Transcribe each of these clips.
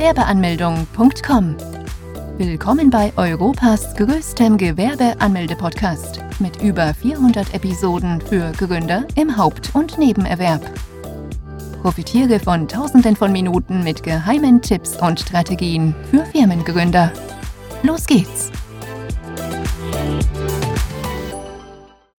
Gewerbeanmeldung.com. Willkommen bei Europas größtem Gewerbeanmelde-Podcast mit über 400 Episoden für Gründer im Haupt- und Nebenerwerb. Profitiere von Tausenden von Minuten mit geheimen Tipps und Strategien für Firmengründer. Los geht's!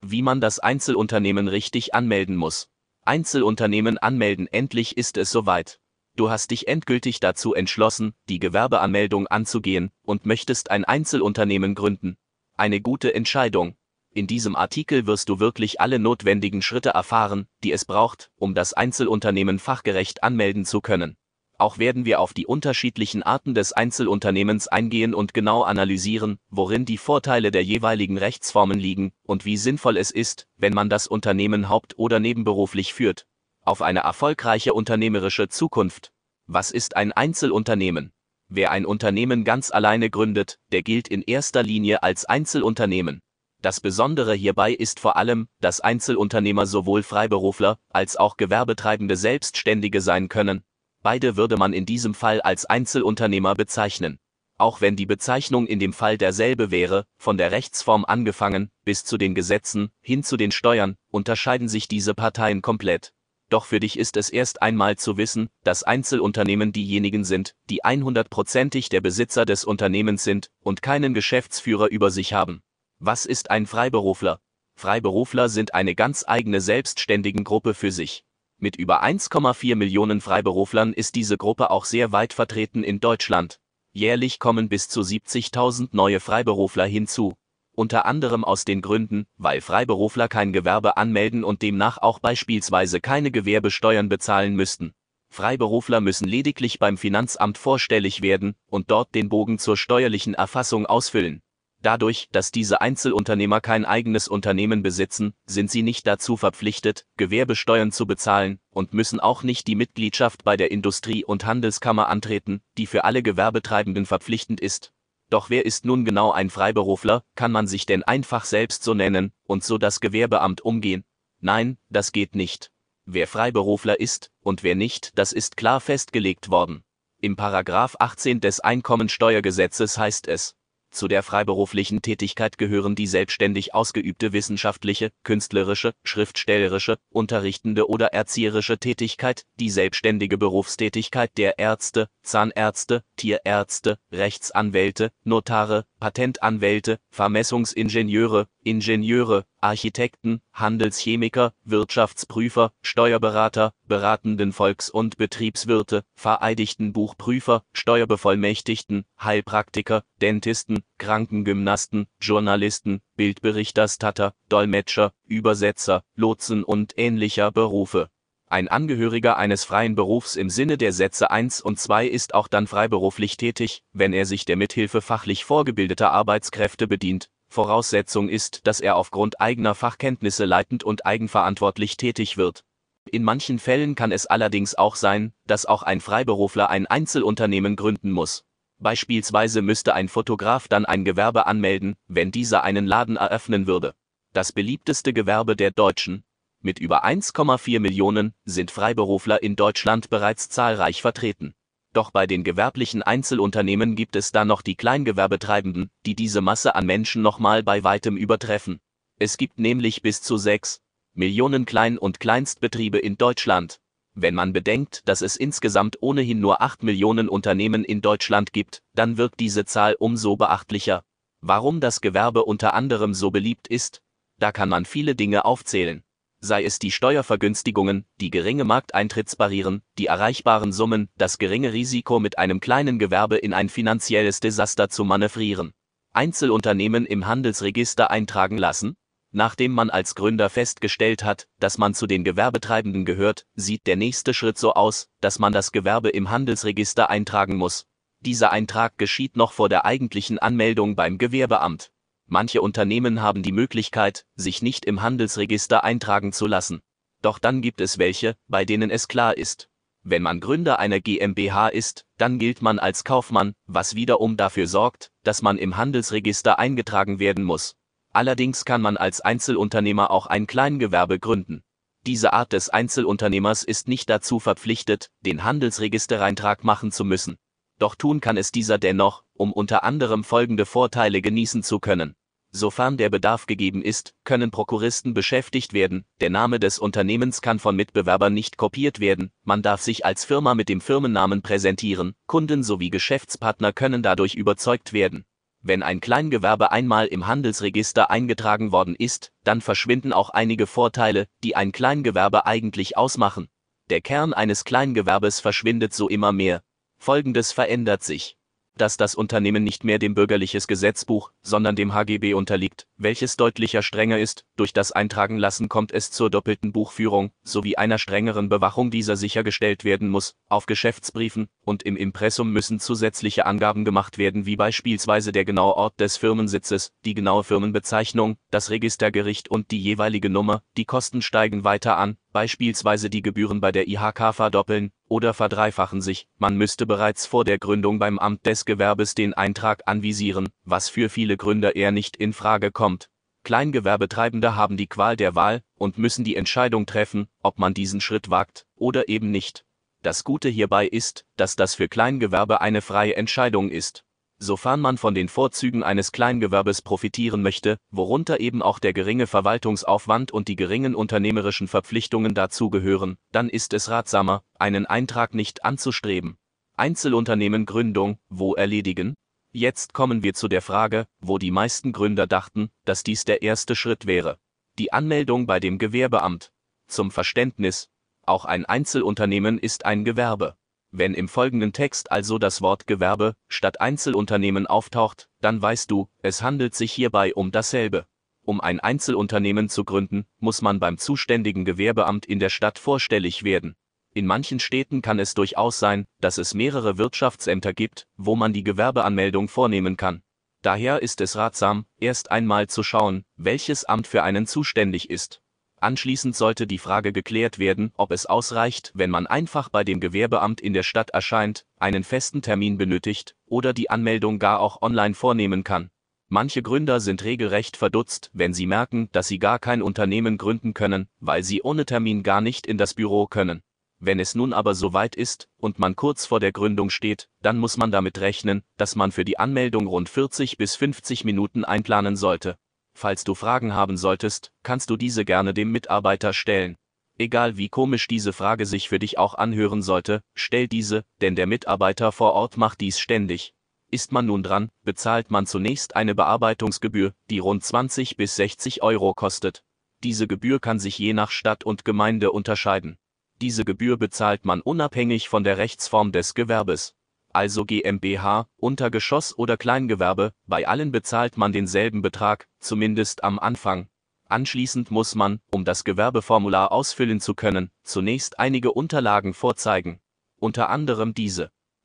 Wie man das Einzelunternehmen richtig anmelden muss. Einzelunternehmen anmelden, endlich ist es soweit. Du hast dich endgültig dazu entschlossen, die Gewerbeanmeldung anzugehen und möchtest ein Einzelunternehmen gründen. Eine gute Entscheidung. In diesem Artikel wirst du wirklich alle notwendigen Schritte erfahren, die es braucht, um das Einzelunternehmen fachgerecht anmelden zu können. Auch werden wir auf die unterschiedlichen Arten des Einzelunternehmens eingehen und genau analysieren, worin die Vorteile der jeweiligen Rechtsformen liegen und wie sinnvoll es ist, wenn man das Unternehmen haupt- oder nebenberuflich führt. Auf eine erfolgreiche unternehmerische Zukunft. Was ist ein Einzelunternehmen? Wer ein Unternehmen ganz alleine gründet, der gilt in erster Linie als Einzelunternehmen. Das Besondere hierbei ist vor allem, dass Einzelunternehmer sowohl Freiberufler als auch Gewerbetreibende Selbstständige sein können, Beide würde man in diesem Fall als Einzelunternehmer bezeichnen. Auch wenn die Bezeichnung in dem Fall derselbe wäre, von der Rechtsform angefangen, bis zu den Gesetzen, hin zu den Steuern, unterscheiden sich diese Parteien komplett. Doch für dich ist es erst einmal zu wissen, dass Einzelunternehmen diejenigen sind, die 100%ig der Besitzer des Unternehmens sind und keinen Geschäftsführer über sich haben. Was ist ein Freiberufler? Freiberufler sind eine ganz eigene selbstständigen Gruppe für sich. Mit über 1,4 Millionen Freiberuflern ist diese Gruppe auch sehr weit vertreten in Deutschland. Jährlich kommen bis zu 70.000 neue Freiberufler hinzu. Unter anderem aus den Gründen, weil Freiberufler kein Gewerbe anmelden und demnach auch beispielsweise keine Gewerbesteuern bezahlen müssten. Freiberufler müssen lediglich beim Finanzamt vorstellig werden und dort den Bogen zur steuerlichen Erfassung ausfüllen. Dadurch, dass diese Einzelunternehmer kein eigenes Unternehmen besitzen, sind sie nicht dazu verpflichtet, Gewerbesteuern zu bezahlen und müssen auch nicht die Mitgliedschaft bei der Industrie- und Handelskammer antreten, die für alle Gewerbetreibenden verpflichtend ist. Doch wer ist nun genau ein Freiberufler, kann man sich denn einfach selbst so nennen und so das Gewerbeamt umgehen? Nein, das geht nicht. Wer Freiberufler ist und wer nicht, das ist klar festgelegt worden. Im Paragraph 18 des Einkommensteuergesetzes heißt es, zu der freiberuflichen Tätigkeit gehören die selbstständig ausgeübte wissenschaftliche, künstlerische, schriftstellerische, unterrichtende oder erzieherische Tätigkeit, die selbstständige Berufstätigkeit der Ärzte, Zahnärzte, Tierärzte, Rechtsanwälte, Notare, Patentanwälte, Vermessungsingenieure, Ingenieure, Architekten, Handelschemiker, Wirtschaftsprüfer, Steuerberater, beratenden Volks- und Betriebswirte, vereidigten Buchprüfer, Steuerbevollmächtigten, Heilpraktiker, Dentisten, Krankengymnasten, Journalisten, Bildberichterstatter, Dolmetscher, Übersetzer, Lotsen und ähnlicher Berufe. Ein Angehöriger eines freien Berufs im Sinne der Sätze 1 und 2 ist auch dann freiberuflich tätig, wenn er sich der Mithilfe fachlich vorgebildeter Arbeitskräfte bedient, Voraussetzung ist, dass er aufgrund eigener Fachkenntnisse leitend und eigenverantwortlich tätig wird. In manchen Fällen kann es allerdings auch sein, dass auch ein Freiberufler ein Einzelunternehmen gründen muss. Beispielsweise müsste ein Fotograf dann ein Gewerbe anmelden, wenn dieser einen Laden eröffnen würde. Das beliebteste Gewerbe der Deutschen. Mit über 1,4 Millionen sind Freiberufler in Deutschland bereits zahlreich vertreten. Doch bei den gewerblichen Einzelunternehmen gibt es dann noch die Kleingewerbetreibenden, die diese Masse an Menschen nochmal bei weitem übertreffen. Es gibt nämlich bis zu sechs Millionen Klein- und Kleinstbetriebe in Deutschland. Wenn man bedenkt, dass es insgesamt ohnehin nur acht Millionen Unternehmen in Deutschland gibt, dann wirkt diese Zahl umso beachtlicher. Warum das Gewerbe unter anderem so beliebt ist? Da kann man viele Dinge aufzählen sei es die Steuervergünstigungen, die geringe Markteintrittsbarrieren, die erreichbaren Summen, das geringe Risiko mit einem kleinen Gewerbe in ein finanzielles Desaster zu manövrieren. Einzelunternehmen im Handelsregister eintragen lassen? Nachdem man als Gründer festgestellt hat, dass man zu den Gewerbetreibenden gehört, sieht der nächste Schritt so aus, dass man das Gewerbe im Handelsregister eintragen muss. Dieser Eintrag geschieht noch vor der eigentlichen Anmeldung beim Gewerbeamt. Manche Unternehmen haben die Möglichkeit, sich nicht im Handelsregister eintragen zu lassen. Doch dann gibt es welche, bei denen es klar ist. Wenn man Gründer einer GmbH ist, dann gilt man als Kaufmann, was wiederum dafür sorgt, dass man im Handelsregister eingetragen werden muss. Allerdings kann man als Einzelunternehmer auch ein Kleingewerbe gründen. Diese Art des Einzelunternehmers ist nicht dazu verpflichtet, den Handelsregistereintrag machen zu müssen. Doch tun kann es dieser dennoch, um unter anderem folgende Vorteile genießen zu können. Sofern der Bedarf gegeben ist, können Prokuristen beschäftigt werden, der Name des Unternehmens kann von Mitbewerbern nicht kopiert werden, man darf sich als Firma mit dem Firmennamen präsentieren, Kunden sowie Geschäftspartner können dadurch überzeugt werden. Wenn ein Kleingewerbe einmal im Handelsregister eingetragen worden ist, dann verschwinden auch einige Vorteile, die ein Kleingewerbe eigentlich ausmachen. Der Kern eines Kleingewerbes verschwindet so immer mehr. Folgendes verändert sich dass das Unternehmen nicht mehr dem bürgerliches Gesetzbuch, sondern dem HGB unterliegt, welches deutlicher strenger ist, durch das Eintragen lassen kommt es zur doppelten Buchführung, sowie einer strengeren Bewachung dieser sichergestellt werden muss, auf Geschäftsbriefen und im Impressum müssen zusätzliche Angaben gemacht werden wie beispielsweise der genaue Ort des Firmensitzes, die genaue Firmenbezeichnung, das Registergericht und die jeweilige Nummer, die Kosten steigen weiter an, beispielsweise die Gebühren bei der IHK verdoppeln oder verdreifachen sich, man müsste bereits vor der Gründung beim Amt des Gewerbes den Eintrag anvisieren, was für viele Gründer eher nicht in Frage kommt. Kleingewerbetreibende haben die Qual der Wahl und müssen die Entscheidung treffen, ob man diesen Schritt wagt oder eben nicht. Das Gute hierbei ist, dass das für Kleingewerbe eine freie Entscheidung ist sofern man von den Vorzügen eines Kleingewerbes profitieren möchte, worunter eben auch der geringe Verwaltungsaufwand und die geringen unternehmerischen Verpflichtungen dazugehören, dann ist es ratsamer, einen Eintrag nicht anzustreben. Einzelunternehmen Gründung, wo erledigen? Jetzt kommen wir zu der Frage, wo die meisten Gründer dachten, dass dies der erste Schritt wäre. Die Anmeldung bei dem Gewerbeamt. Zum Verständnis, auch ein Einzelunternehmen ist ein Gewerbe. Wenn im folgenden Text also das Wort Gewerbe statt Einzelunternehmen auftaucht, dann weißt du, es handelt sich hierbei um dasselbe. Um ein Einzelunternehmen zu gründen, muss man beim zuständigen Gewerbeamt in der Stadt vorstellig werden. In manchen Städten kann es durchaus sein, dass es mehrere Wirtschaftsämter gibt, wo man die Gewerbeanmeldung vornehmen kann. Daher ist es ratsam, erst einmal zu schauen, welches Amt für einen zuständig ist. Anschließend sollte die Frage geklärt werden, ob es ausreicht, wenn man einfach bei dem Gewerbeamt in der Stadt erscheint, einen festen Termin benötigt oder die Anmeldung gar auch online vornehmen kann. Manche Gründer sind regelrecht verdutzt, wenn sie merken, dass sie gar kein Unternehmen gründen können, weil sie ohne Termin gar nicht in das Büro können. Wenn es nun aber soweit ist und man kurz vor der Gründung steht, dann muss man damit rechnen, dass man für die Anmeldung rund 40 bis 50 Minuten einplanen sollte. Falls du Fragen haben solltest, kannst du diese gerne dem Mitarbeiter stellen. Egal wie komisch diese Frage sich für dich auch anhören sollte, stell diese, denn der Mitarbeiter vor Ort macht dies ständig. Ist man nun dran, bezahlt man zunächst eine Bearbeitungsgebühr, die rund 20 bis 60 Euro kostet. Diese Gebühr kann sich je nach Stadt und Gemeinde unterscheiden. Diese Gebühr bezahlt man unabhängig von der Rechtsform des Gewerbes also GmbH, Untergeschoss oder Kleingewerbe, bei allen bezahlt man denselben Betrag, zumindest am Anfang. Anschließend muss man, um das Gewerbeformular ausfüllen zu können, zunächst einige Unterlagen vorzeigen. Unter anderem diese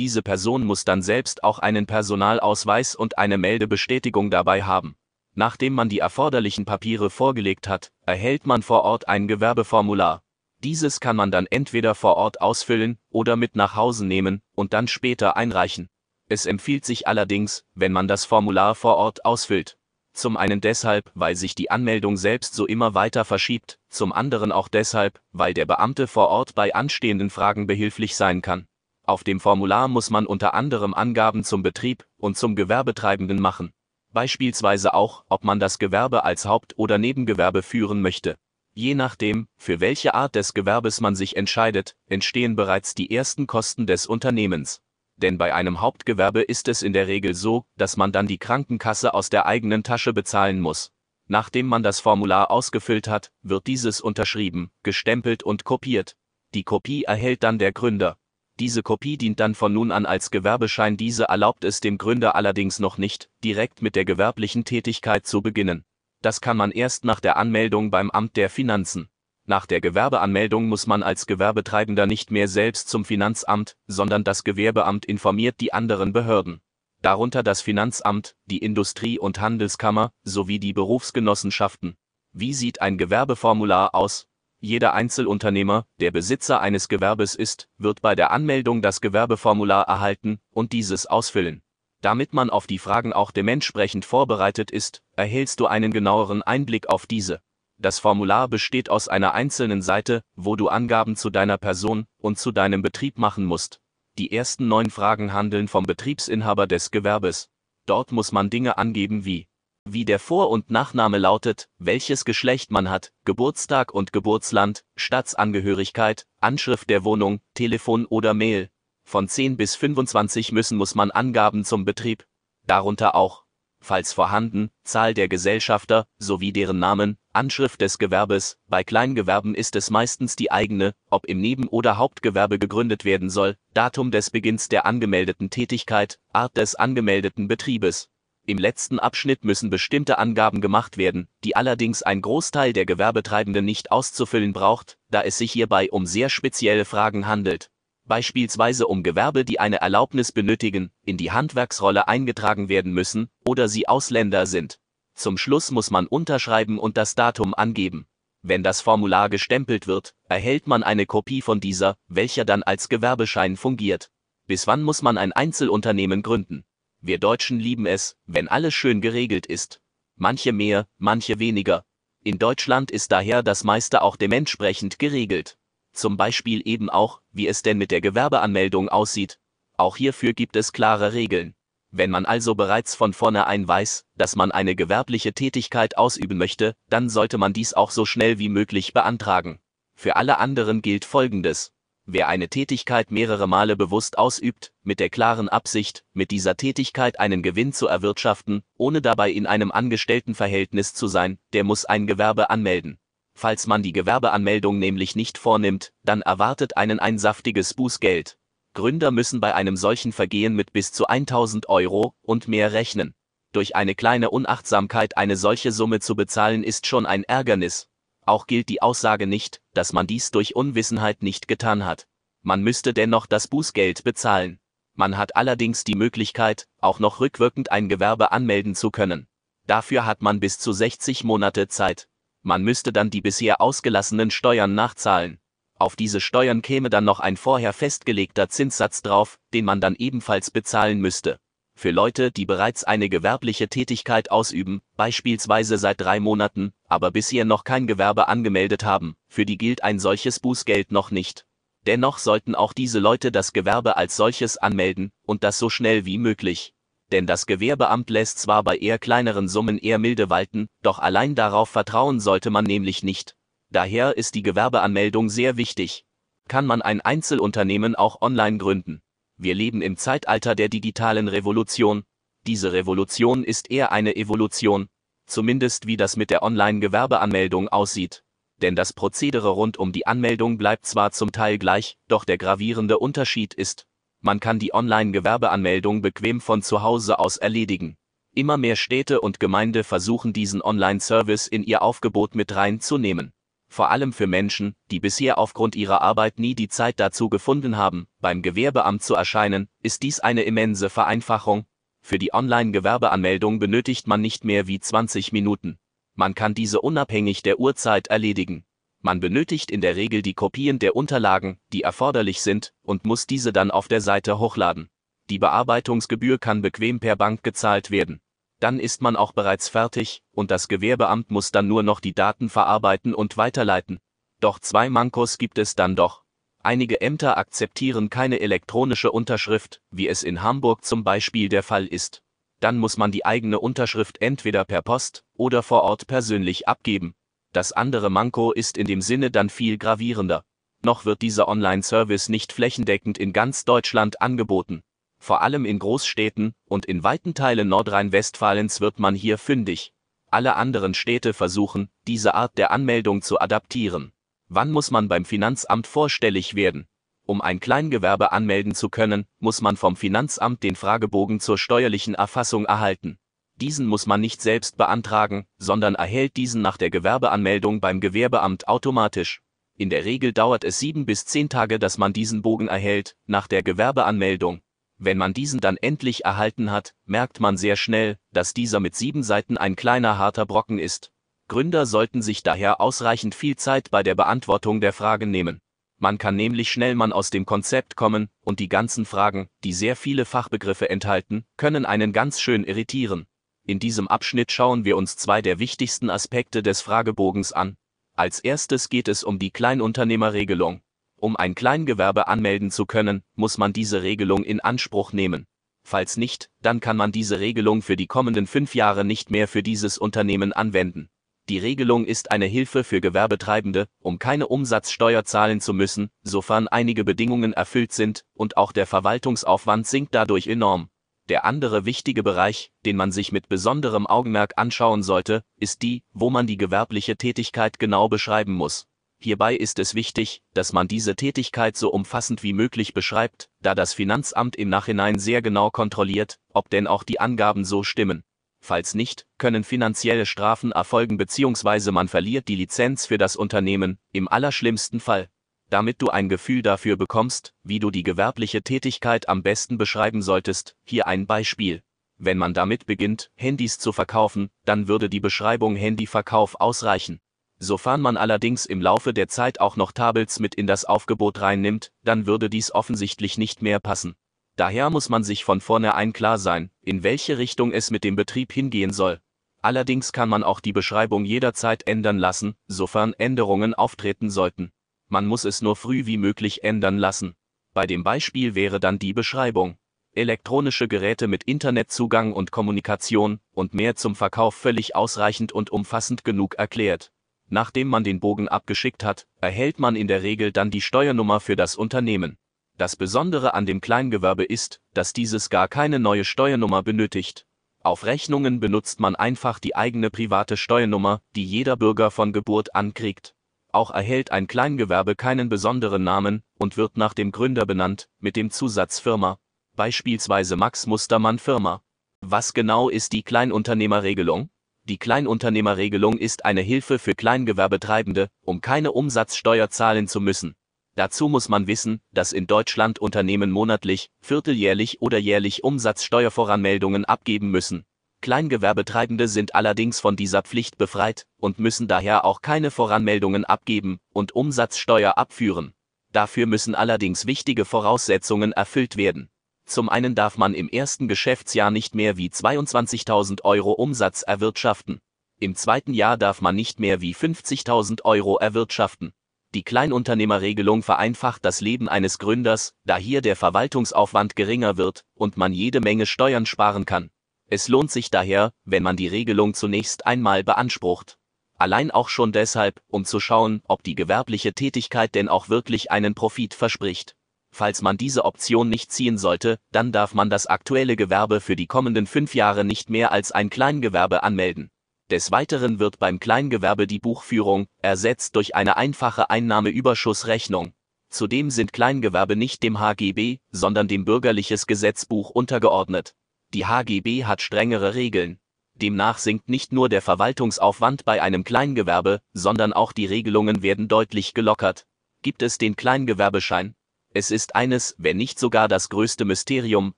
diese Person muss dann selbst auch einen Personalausweis und eine Meldebestätigung dabei haben. Nachdem man die erforderlichen Papiere vorgelegt hat, erhält man vor Ort ein Gewerbeformular. Dieses kann man dann entweder vor Ort ausfüllen oder mit nach Hause nehmen und dann später einreichen. Es empfiehlt sich allerdings, wenn man das Formular vor Ort ausfüllt. Zum einen deshalb, weil sich die Anmeldung selbst so immer weiter verschiebt, zum anderen auch deshalb, weil der Beamte vor Ort bei anstehenden Fragen behilflich sein kann. Auf dem Formular muss man unter anderem Angaben zum Betrieb und zum Gewerbetreibenden machen. Beispielsweise auch, ob man das Gewerbe als Haupt- oder Nebengewerbe führen möchte. Je nachdem, für welche Art des Gewerbes man sich entscheidet, entstehen bereits die ersten Kosten des Unternehmens. Denn bei einem Hauptgewerbe ist es in der Regel so, dass man dann die Krankenkasse aus der eigenen Tasche bezahlen muss. Nachdem man das Formular ausgefüllt hat, wird dieses unterschrieben, gestempelt und kopiert. Die Kopie erhält dann der Gründer. Diese Kopie dient dann von nun an als Gewerbeschein. Diese erlaubt es dem Gründer allerdings noch nicht, direkt mit der gewerblichen Tätigkeit zu beginnen. Das kann man erst nach der Anmeldung beim Amt der Finanzen. Nach der Gewerbeanmeldung muss man als Gewerbetreibender nicht mehr selbst zum Finanzamt, sondern das Gewerbeamt informiert die anderen Behörden. darunter das Finanzamt, die Industrie- und Handelskammer sowie die Berufsgenossenschaften. Wie sieht ein Gewerbeformular aus? Jeder Einzelunternehmer, der Besitzer eines Gewerbes ist, wird bei der Anmeldung das Gewerbeformular erhalten und dieses ausfüllen. Damit man auf die Fragen auch dementsprechend vorbereitet ist, erhältst du einen genaueren Einblick auf diese. Das Formular besteht aus einer einzelnen Seite, wo du Angaben zu deiner Person und zu deinem Betrieb machen musst. Die ersten neun Fragen handeln vom Betriebsinhaber des Gewerbes. Dort muss man Dinge angeben wie wie der Vor- und Nachname lautet, welches Geschlecht man hat, Geburtstag und Geburtsland, Staatsangehörigkeit, Anschrift der Wohnung, Telefon oder Mail. Von 10 bis 25 müssen muss man Angaben zum Betrieb, darunter auch falls vorhanden, Zahl der Gesellschafter sowie deren Namen, Anschrift des Gewerbes, bei Kleingewerben ist es meistens die eigene, ob im Neben- oder Hauptgewerbe gegründet werden soll, Datum des Beginns der angemeldeten Tätigkeit, Art des angemeldeten Betriebes. Im letzten Abschnitt müssen bestimmte Angaben gemacht werden, die allerdings ein Großteil der Gewerbetreibenden nicht auszufüllen braucht, da es sich hierbei um sehr spezielle Fragen handelt beispielsweise um Gewerbe, die eine Erlaubnis benötigen, in die Handwerksrolle eingetragen werden müssen oder sie Ausländer sind. Zum Schluss muss man unterschreiben und das Datum angeben. Wenn das Formular gestempelt wird, erhält man eine Kopie von dieser, welcher dann als Gewerbeschein fungiert. Bis wann muss man ein Einzelunternehmen gründen? Wir Deutschen lieben es, wenn alles schön geregelt ist. Manche mehr, manche weniger. In Deutschland ist daher das meiste auch dementsprechend geregelt zum Beispiel eben auch, wie es denn mit der Gewerbeanmeldung aussieht. Auch hierfür gibt es klare Regeln. Wenn man also bereits von vornherein weiß, dass man eine gewerbliche Tätigkeit ausüben möchte, dann sollte man dies auch so schnell wie möglich beantragen. Für alle anderen gilt Folgendes. Wer eine Tätigkeit mehrere Male bewusst ausübt, mit der klaren Absicht, mit dieser Tätigkeit einen Gewinn zu erwirtschaften, ohne dabei in einem Angestelltenverhältnis zu sein, der muss ein Gewerbe anmelden. Falls man die Gewerbeanmeldung nämlich nicht vornimmt, dann erwartet einen ein saftiges Bußgeld. Gründer müssen bei einem solchen Vergehen mit bis zu 1000 Euro und mehr rechnen. Durch eine kleine Unachtsamkeit eine solche Summe zu bezahlen ist schon ein Ärgernis. Auch gilt die Aussage nicht, dass man dies durch Unwissenheit nicht getan hat. Man müsste dennoch das Bußgeld bezahlen. Man hat allerdings die Möglichkeit, auch noch rückwirkend ein Gewerbe anmelden zu können. Dafür hat man bis zu 60 Monate Zeit. Man müsste dann die bisher ausgelassenen Steuern nachzahlen. Auf diese Steuern käme dann noch ein vorher festgelegter Zinssatz drauf, den man dann ebenfalls bezahlen müsste. Für Leute, die bereits eine gewerbliche Tätigkeit ausüben, beispielsweise seit drei Monaten, aber bisher noch kein Gewerbe angemeldet haben, für die gilt ein solches Bußgeld noch nicht. Dennoch sollten auch diese Leute das Gewerbe als solches anmelden, und das so schnell wie möglich denn das Gewerbeamt lässt zwar bei eher kleineren Summen eher milde walten, doch allein darauf vertrauen sollte man nämlich nicht. Daher ist die Gewerbeanmeldung sehr wichtig. Kann man ein Einzelunternehmen auch online gründen? Wir leben im Zeitalter der digitalen Revolution. Diese Revolution ist eher eine Evolution, zumindest wie das mit der Online-Gewerbeanmeldung aussieht. Denn das Prozedere rund um die Anmeldung bleibt zwar zum Teil gleich, doch der gravierende Unterschied ist, man kann die Online-Gewerbeanmeldung bequem von zu Hause aus erledigen. Immer mehr Städte und Gemeinde versuchen diesen Online-Service in ihr Aufgebot mit reinzunehmen. Vor allem für Menschen, die bisher aufgrund ihrer Arbeit nie die Zeit dazu gefunden haben, beim Gewerbeamt zu erscheinen, ist dies eine immense Vereinfachung. Für die Online-Gewerbeanmeldung benötigt man nicht mehr wie 20 Minuten. Man kann diese unabhängig der Uhrzeit erledigen. Man benötigt in der Regel die Kopien der Unterlagen, die erforderlich sind, und muss diese dann auf der Seite hochladen. Die Bearbeitungsgebühr kann bequem per Bank gezahlt werden. Dann ist man auch bereits fertig, und das Gewerbeamt muss dann nur noch die Daten verarbeiten und weiterleiten. Doch zwei Mankos gibt es dann doch. Einige Ämter akzeptieren keine elektronische Unterschrift, wie es in Hamburg zum Beispiel der Fall ist. Dann muss man die eigene Unterschrift entweder per Post oder vor Ort persönlich abgeben. Das andere Manko ist in dem Sinne dann viel gravierender. Noch wird dieser Online-Service nicht flächendeckend in ganz Deutschland angeboten. Vor allem in Großstädten und in weiten Teilen Nordrhein-Westfalens wird man hier fündig. Alle anderen Städte versuchen, diese Art der Anmeldung zu adaptieren. Wann muss man beim Finanzamt vorstellig werden? Um ein Kleingewerbe anmelden zu können, muss man vom Finanzamt den Fragebogen zur steuerlichen Erfassung erhalten. Diesen muss man nicht selbst beantragen, sondern erhält diesen nach der Gewerbeanmeldung beim Gewerbeamt automatisch. In der Regel dauert es sieben bis zehn Tage, dass man diesen Bogen erhält, nach der Gewerbeanmeldung. Wenn man diesen dann endlich erhalten hat, merkt man sehr schnell, dass dieser mit sieben Seiten ein kleiner harter Brocken ist. Gründer sollten sich daher ausreichend viel Zeit bei der Beantwortung der Fragen nehmen. Man kann nämlich schnell man aus dem Konzept kommen, und die ganzen Fragen, die sehr viele Fachbegriffe enthalten, können einen ganz schön irritieren. In diesem Abschnitt schauen wir uns zwei der wichtigsten Aspekte des Fragebogens an. Als erstes geht es um die Kleinunternehmerregelung. Um ein Kleingewerbe anmelden zu können, muss man diese Regelung in Anspruch nehmen. Falls nicht, dann kann man diese Regelung für die kommenden fünf Jahre nicht mehr für dieses Unternehmen anwenden. Die Regelung ist eine Hilfe für Gewerbetreibende, um keine Umsatzsteuer zahlen zu müssen, sofern einige Bedingungen erfüllt sind, und auch der Verwaltungsaufwand sinkt dadurch enorm. Der andere wichtige Bereich, den man sich mit besonderem Augenmerk anschauen sollte, ist die, wo man die gewerbliche Tätigkeit genau beschreiben muss. Hierbei ist es wichtig, dass man diese Tätigkeit so umfassend wie möglich beschreibt, da das Finanzamt im Nachhinein sehr genau kontrolliert, ob denn auch die Angaben so stimmen. Falls nicht, können finanzielle Strafen erfolgen bzw. man verliert die Lizenz für das Unternehmen, im allerschlimmsten Fall. Damit du ein Gefühl dafür bekommst, wie du die gewerbliche Tätigkeit am besten beschreiben solltest, hier ein Beispiel. Wenn man damit beginnt, Handys zu verkaufen, dann würde die Beschreibung Handyverkauf ausreichen. Sofern man allerdings im Laufe der Zeit auch noch Tablets mit in das Aufgebot reinnimmt, dann würde dies offensichtlich nicht mehr passen. Daher muss man sich von vornherein klar sein, in welche Richtung es mit dem Betrieb hingehen soll. Allerdings kann man auch die Beschreibung jederzeit ändern lassen, sofern Änderungen auftreten sollten. Man muss es nur früh wie möglich ändern lassen. Bei dem Beispiel wäre dann die Beschreibung. Elektronische Geräte mit Internetzugang und Kommunikation und mehr zum Verkauf völlig ausreichend und umfassend genug erklärt. Nachdem man den Bogen abgeschickt hat, erhält man in der Regel dann die Steuernummer für das Unternehmen. Das Besondere an dem Kleingewerbe ist, dass dieses gar keine neue Steuernummer benötigt. Auf Rechnungen benutzt man einfach die eigene private Steuernummer, die jeder Bürger von Geburt an kriegt. Auch erhält ein Kleingewerbe keinen besonderen Namen und wird nach dem Gründer benannt, mit dem Zusatz Firma. Beispielsweise Max Mustermann Firma. Was genau ist die Kleinunternehmerregelung? Die Kleinunternehmerregelung ist eine Hilfe für Kleingewerbetreibende, um keine Umsatzsteuer zahlen zu müssen. Dazu muss man wissen, dass in Deutschland Unternehmen monatlich, vierteljährlich oder jährlich Umsatzsteuervoranmeldungen abgeben müssen. Kleingewerbetreibende sind allerdings von dieser Pflicht befreit und müssen daher auch keine Voranmeldungen abgeben und Umsatzsteuer abführen. Dafür müssen allerdings wichtige Voraussetzungen erfüllt werden. Zum einen darf man im ersten Geschäftsjahr nicht mehr wie 22.000 Euro Umsatz erwirtschaften. Im zweiten Jahr darf man nicht mehr wie 50.000 Euro erwirtschaften. Die Kleinunternehmerregelung vereinfacht das Leben eines Gründers, da hier der Verwaltungsaufwand geringer wird und man jede Menge Steuern sparen kann. Es lohnt sich daher, wenn man die Regelung zunächst einmal beansprucht. Allein auch schon deshalb, um zu schauen, ob die gewerbliche Tätigkeit denn auch wirklich einen Profit verspricht. Falls man diese Option nicht ziehen sollte, dann darf man das aktuelle Gewerbe für die kommenden fünf Jahre nicht mehr als ein Kleingewerbe anmelden. Des Weiteren wird beim Kleingewerbe die Buchführung ersetzt durch eine einfache Einnahmeüberschussrechnung. Zudem sind Kleingewerbe nicht dem HGB, sondern dem Bürgerliches Gesetzbuch untergeordnet. Die HGB hat strengere Regeln. Demnach sinkt nicht nur der Verwaltungsaufwand bei einem Kleingewerbe, sondern auch die Regelungen werden deutlich gelockert. Gibt es den Kleingewerbeschein, es ist eines, wenn nicht sogar das größte Mysterium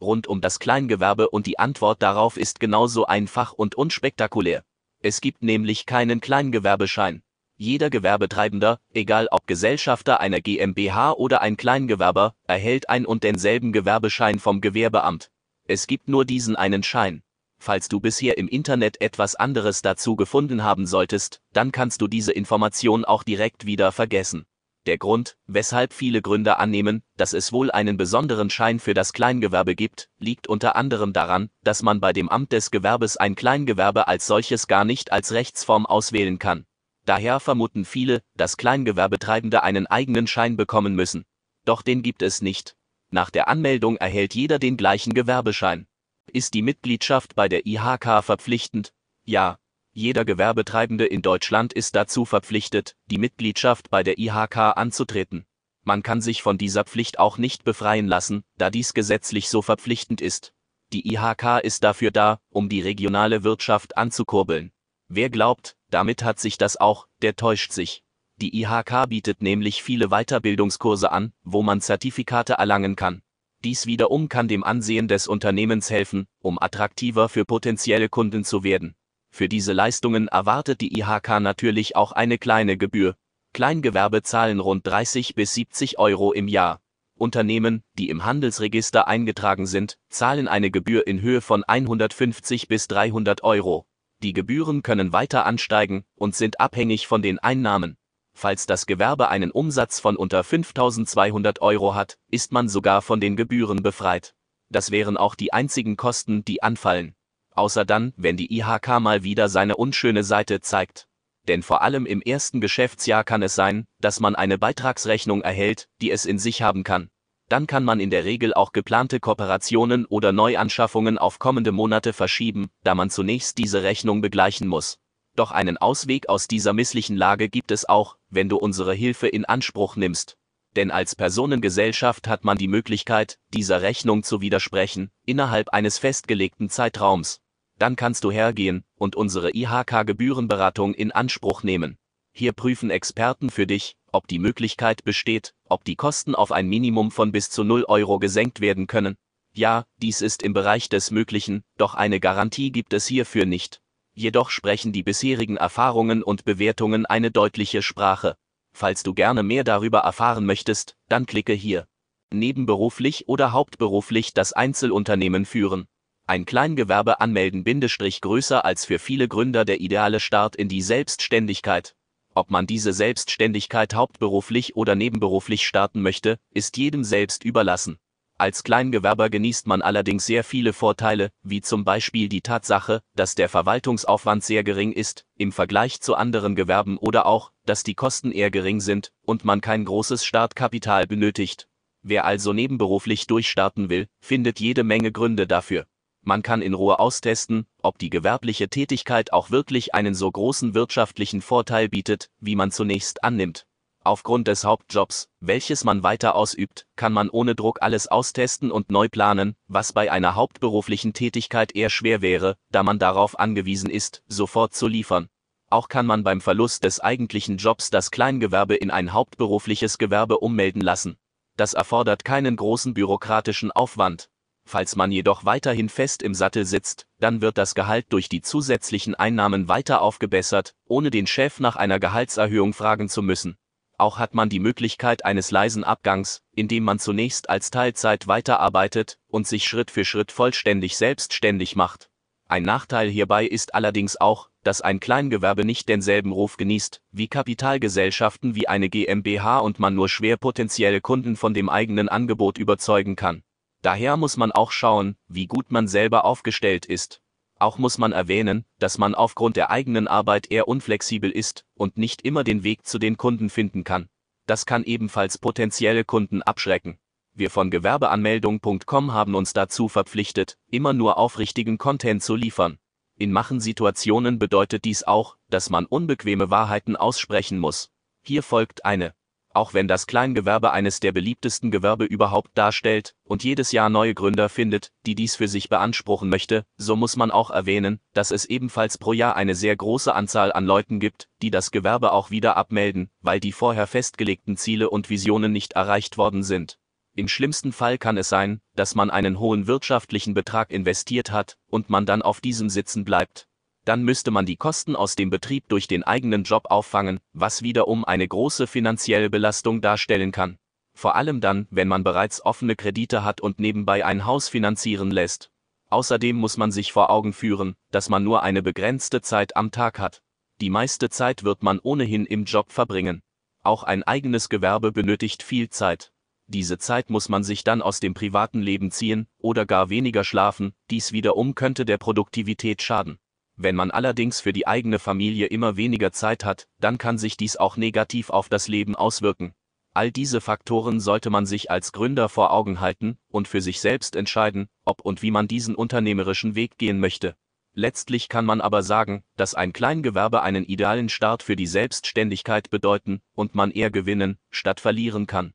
rund um das Kleingewerbe und die Antwort darauf ist genauso einfach und unspektakulär. Es gibt nämlich keinen Kleingewerbeschein. Jeder Gewerbetreibender, egal ob Gesellschafter einer GmbH oder ein Kleingewerber, erhält ein und denselben Gewerbeschein vom Gewerbeamt. Es gibt nur diesen einen Schein. Falls du bisher im Internet etwas anderes dazu gefunden haben solltest, dann kannst du diese Information auch direkt wieder vergessen. Der Grund, weshalb viele Gründer annehmen, dass es wohl einen besonderen Schein für das Kleingewerbe gibt, liegt unter anderem daran, dass man bei dem Amt des Gewerbes ein Kleingewerbe als solches gar nicht als Rechtsform auswählen kann. Daher vermuten viele, dass Kleingewerbetreibende einen eigenen Schein bekommen müssen. Doch den gibt es nicht. Nach der Anmeldung erhält jeder den gleichen Gewerbeschein. Ist die Mitgliedschaft bei der IHK verpflichtend? Ja, jeder Gewerbetreibende in Deutschland ist dazu verpflichtet, die Mitgliedschaft bei der IHK anzutreten. Man kann sich von dieser Pflicht auch nicht befreien lassen, da dies gesetzlich so verpflichtend ist. Die IHK ist dafür da, um die regionale Wirtschaft anzukurbeln. Wer glaubt, damit hat sich das auch, der täuscht sich. Die IHK bietet nämlich viele Weiterbildungskurse an, wo man Zertifikate erlangen kann. Dies wiederum kann dem Ansehen des Unternehmens helfen, um attraktiver für potenzielle Kunden zu werden. Für diese Leistungen erwartet die IHK natürlich auch eine kleine Gebühr. Kleingewerbe zahlen rund 30 bis 70 Euro im Jahr. Unternehmen, die im Handelsregister eingetragen sind, zahlen eine Gebühr in Höhe von 150 bis 300 Euro. Die Gebühren können weiter ansteigen und sind abhängig von den Einnahmen. Falls das Gewerbe einen Umsatz von unter 5200 Euro hat, ist man sogar von den Gebühren befreit. Das wären auch die einzigen Kosten, die anfallen. Außer dann, wenn die IHK mal wieder seine unschöne Seite zeigt. Denn vor allem im ersten Geschäftsjahr kann es sein, dass man eine Beitragsrechnung erhält, die es in sich haben kann. Dann kann man in der Regel auch geplante Kooperationen oder Neuanschaffungen auf kommende Monate verschieben, da man zunächst diese Rechnung begleichen muss. Doch einen Ausweg aus dieser misslichen Lage gibt es auch, wenn du unsere Hilfe in Anspruch nimmst. Denn als Personengesellschaft hat man die Möglichkeit, dieser Rechnung zu widersprechen, innerhalb eines festgelegten Zeitraums. Dann kannst du hergehen und unsere IHK-Gebührenberatung in Anspruch nehmen. Hier prüfen Experten für dich, ob die Möglichkeit besteht, ob die Kosten auf ein Minimum von bis zu 0 Euro gesenkt werden können. Ja, dies ist im Bereich des Möglichen, doch eine Garantie gibt es hierfür nicht. Jedoch sprechen die bisherigen Erfahrungen und Bewertungen eine deutliche Sprache. Falls du gerne mehr darüber erfahren möchtest, dann klicke hier. Nebenberuflich oder hauptberuflich das Einzelunternehmen führen. Ein Kleingewerbe anmelden bindestrich größer als für viele Gründer der ideale Start in die Selbstständigkeit. Ob man diese Selbstständigkeit hauptberuflich oder nebenberuflich starten möchte, ist jedem selbst überlassen. Als Kleingewerber genießt man allerdings sehr viele Vorteile, wie zum Beispiel die Tatsache, dass der Verwaltungsaufwand sehr gering ist, im Vergleich zu anderen Gewerben oder auch, dass die Kosten eher gering sind und man kein großes Startkapital benötigt. Wer also nebenberuflich durchstarten will, findet jede Menge Gründe dafür. Man kann in Ruhe austesten, ob die gewerbliche Tätigkeit auch wirklich einen so großen wirtschaftlichen Vorteil bietet, wie man zunächst annimmt. Aufgrund des Hauptjobs, welches man weiter ausübt, kann man ohne Druck alles austesten und neu planen, was bei einer hauptberuflichen Tätigkeit eher schwer wäre, da man darauf angewiesen ist, sofort zu liefern. Auch kann man beim Verlust des eigentlichen Jobs das Kleingewerbe in ein hauptberufliches Gewerbe ummelden lassen. Das erfordert keinen großen bürokratischen Aufwand. Falls man jedoch weiterhin fest im Sattel sitzt, dann wird das Gehalt durch die zusätzlichen Einnahmen weiter aufgebessert, ohne den Chef nach einer Gehaltserhöhung fragen zu müssen. Auch hat man die Möglichkeit eines leisen Abgangs, indem man zunächst als Teilzeit weiterarbeitet und sich Schritt für Schritt vollständig selbstständig macht. Ein Nachteil hierbei ist allerdings auch, dass ein Kleingewerbe nicht denselben Ruf genießt wie Kapitalgesellschaften wie eine GmbH und man nur schwer potenzielle Kunden von dem eigenen Angebot überzeugen kann. Daher muss man auch schauen, wie gut man selber aufgestellt ist. Auch muss man erwähnen, dass man aufgrund der eigenen Arbeit eher unflexibel ist und nicht immer den Weg zu den Kunden finden kann. Das kann ebenfalls potenzielle Kunden abschrecken. Wir von Gewerbeanmeldung.com haben uns dazu verpflichtet, immer nur aufrichtigen Content zu liefern. In Machen-Situationen bedeutet dies auch, dass man unbequeme Wahrheiten aussprechen muss. Hier folgt eine auch wenn das Kleingewerbe eines der beliebtesten Gewerbe überhaupt darstellt und jedes Jahr neue Gründer findet, die dies für sich beanspruchen möchte, so muss man auch erwähnen, dass es ebenfalls pro Jahr eine sehr große Anzahl an Leuten gibt, die das Gewerbe auch wieder abmelden, weil die vorher festgelegten Ziele und Visionen nicht erreicht worden sind. Im schlimmsten Fall kann es sein, dass man einen hohen wirtschaftlichen Betrag investiert hat und man dann auf diesem sitzen bleibt, dann müsste man die Kosten aus dem Betrieb durch den eigenen Job auffangen, was wiederum eine große finanzielle Belastung darstellen kann. Vor allem dann, wenn man bereits offene Kredite hat und nebenbei ein Haus finanzieren lässt. Außerdem muss man sich vor Augen führen, dass man nur eine begrenzte Zeit am Tag hat. Die meiste Zeit wird man ohnehin im Job verbringen. Auch ein eigenes Gewerbe benötigt viel Zeit. Diese Zeit muss man sich dann aus dem privaten Leben ziehen oder gar weniger schlafen, dies wiederum könnte der Produktivität schaden. Wenn man allerdings für die eigene Familie immer weniger Zeit hat, dann kann sich dies auch negativ auf das Leben auswirken. All diese Faktoren sollte man sich als Gründer vor Augen halten und für sich selbst entscheiden, ob und wie man diesen unternehmerischen Weg gehen möchte. Letztlich kann man aber sagen, dass ein Kleingewerbe einen idealen Start für die Selbstständigkeit bedeuten und man eher gewinnen statt verlieren kann.